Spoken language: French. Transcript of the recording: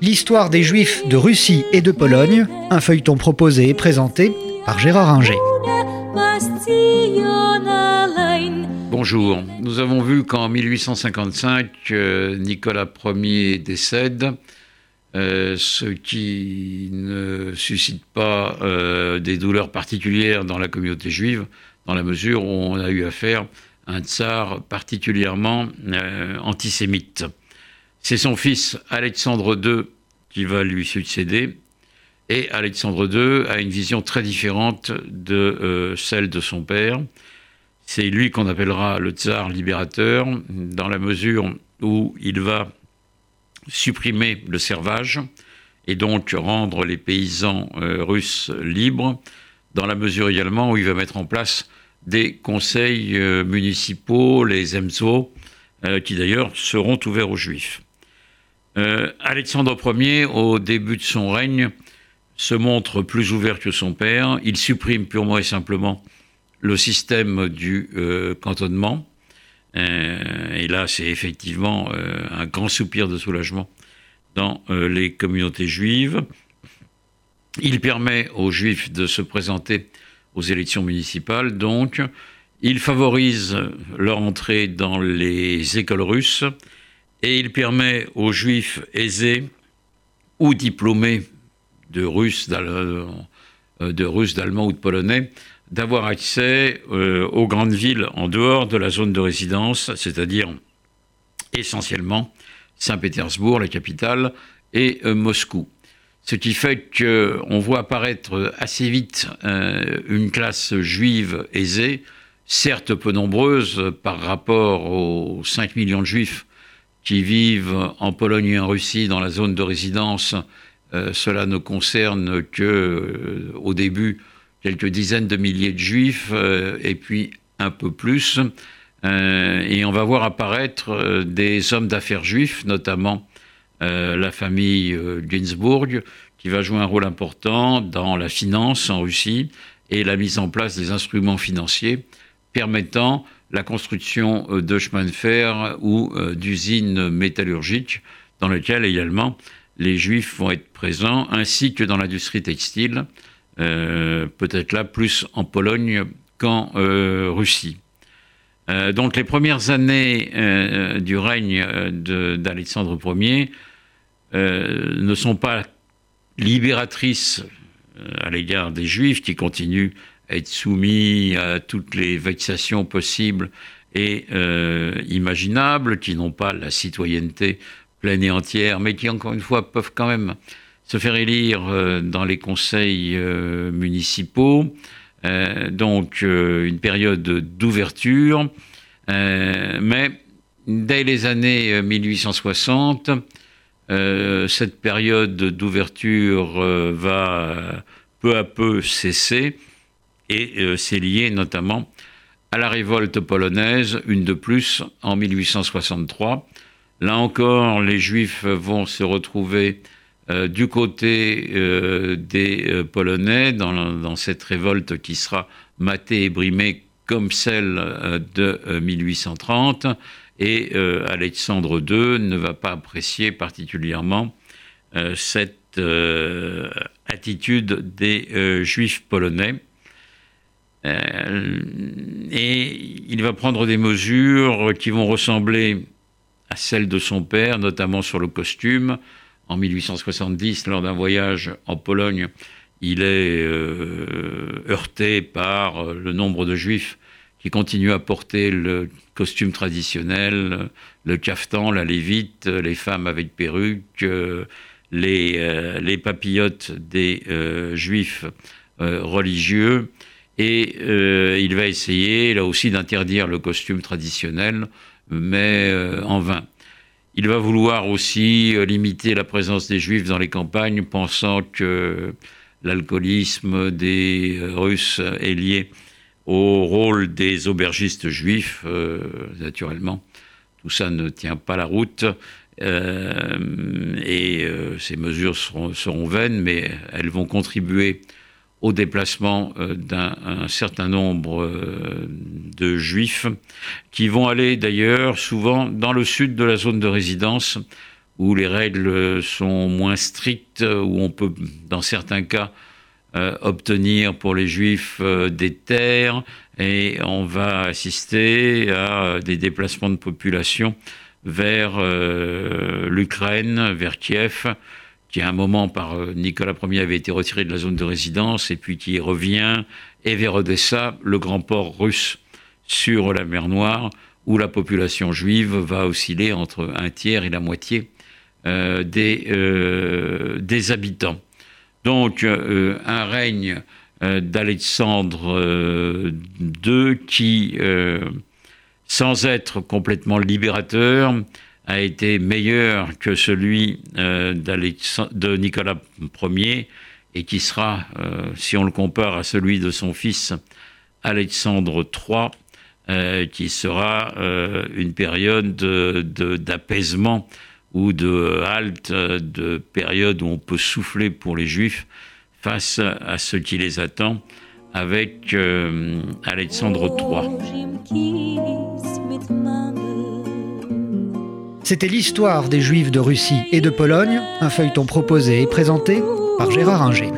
L'histoire des Juifs de Russie et de Pologne, un feuilleton proposé et présenté par Gérard Inger. Bonjour, nous avons vu qu'en 1855, euh, Nicolas Ier décède, euh, ce qui ne suscite pas euh, des douleurs particulières dans la communauté juive, dans la mesure où on a eu affaire à un tsar particulièrement antisémite. C'est son fils Alexandre II qui va lui succéder, et Alexandre II a une vision très différente de celle de son père. C'est lui qu'on appellera le tsar libérateur, dans la mesure où il va supprimer le servage et donc rendre les paysans euh, russes libres, dans la mesure également où il va mettre en place des conseils euh, municipaux, les EMSO, euh, qui d'ailleurs seront ouverts aux juifs. Alexandre Ier, au début de son règne, se montre plus ouvert que son père. Il supprime purement et simplement le système du euh, cantonnement. Euh, et là, c'est effectivement euh, un grand soupir de soulagement dans les communautés juives. Il permet aux juifs de se présenter aux élections municipales, donc il favorise leur entrée dans les écoles russes et il permet aux juifs aisés ou diplômés de russe, de russe, d'allemand ou de polonais d'avoir accès euh, aux grandes villes en dehors de la zone de résidence, c'est-à-dire essentiellement Saint-Pétersbourg, la capitale, et euh, Moscou. Ce qui fait qu'on voit apparaître assez vite euh, une classe juive aisée, certes peu nombreuse par rapport aux 5 millions de juifs qui vivent en Pologne et en Russie dans la zone de résidence. cela ne concerne que, au début, quelques dizaines de milliers de juifs, euh, et puis un peu plus. Euh, et on va voir apparaître euh, des hommes d'affaires juifs, notamment la famille Ginsburg, qui va jouer un rôle important dans la finance en Russie et la mise en place des instruments financiers permettant la construction de chemins de fer ou d'usines métallurgiques dans lesquelles également les juifs vont être présents, ainsi que dans l'industrie textile. Euh, peut-être là plus en Pologne qu'en euh, Russie. Euh, donc les premières années du règne d'Alexandre Ier ne sont pas libératrices à l'égard des Juifs qui continuent être soumis à toutes les vexations possibles et imaginables, qui n'ont pas la citoyenneté pleine et entière, mais qui encore une fois peuvent quand même se faire élire euh, dans les conseils euh, municipaux. Euh, donc une période d'ouverture. mais dès les années 1860, cette période d'ouverture va peu à peu cesser et c'est lié notamment à la révolte polonaise, une de plus en 1863. Là encore, les Juifs vont se retrouver euh, du côté euh, des euh, Polonais, dans, cette révolte qui sera matée et brimée comme celle de 1830, et Alexandre II ne va pas apprécier particulièrement cette attitude des Juifs polonais. Et il va prendre des mesures qui vont ressembler à celles de son père, notamment sur le costume, en 1870, lors d'un voyage en Pologne, il est euh, heurté par euh, le nombre de juifs qui continuent à porter le costume traditionnel, le caftan, la lévite, les femmes avec perruque, euh, les papillotes des juifs religieux. Et il va essayer, là aussi, d'interdire le costume traditionnel, mais en vain. Il va vouloir aussi euh, limiter la présence des juifs dans les campagnes, pensant que l'alcoolisme des euh, Russes est lié au rôle des aubergistes juifs, euh, naturellement. Tout ça ne tient pas la route. et ces mesures seront, vaines, mais elles vont contribuer au déplacement d'un certain nombre de juifs qui vont aller d'ailleurs souvent dans le sud de la zone de résidence où les règles sont moins strictes, où on peut dans certains cas obtenir pour les juifs des terres et on va assister à des déplacements de population vers euh, l'Ukraine, vers Kiev, qui à un moment par euh, Nicolas Ier avait été retiré de la zone de résidence et puis qui revient, et vers Odessa, le grand port russe sur la mer Noire, où la population juive va osciller entre un tiers et la moitié euh, des, des habitants. Donc un règne d'Alexandre II qui sans être complètement libérateur, a été meilleur que celui euh, de Nicolas Ier et qui sera, euh, si on le compare à celui de son fils Alexandre III, euh, qui sera une période d'apaisement ou de halte, de période où on peut souffler pour les Juifs face à ce qui les attend avec Alexandre III. C'était l'histoire des Juifs de Russie et de Pologne, un feuilleton proposé et présenté par Gérard Inger.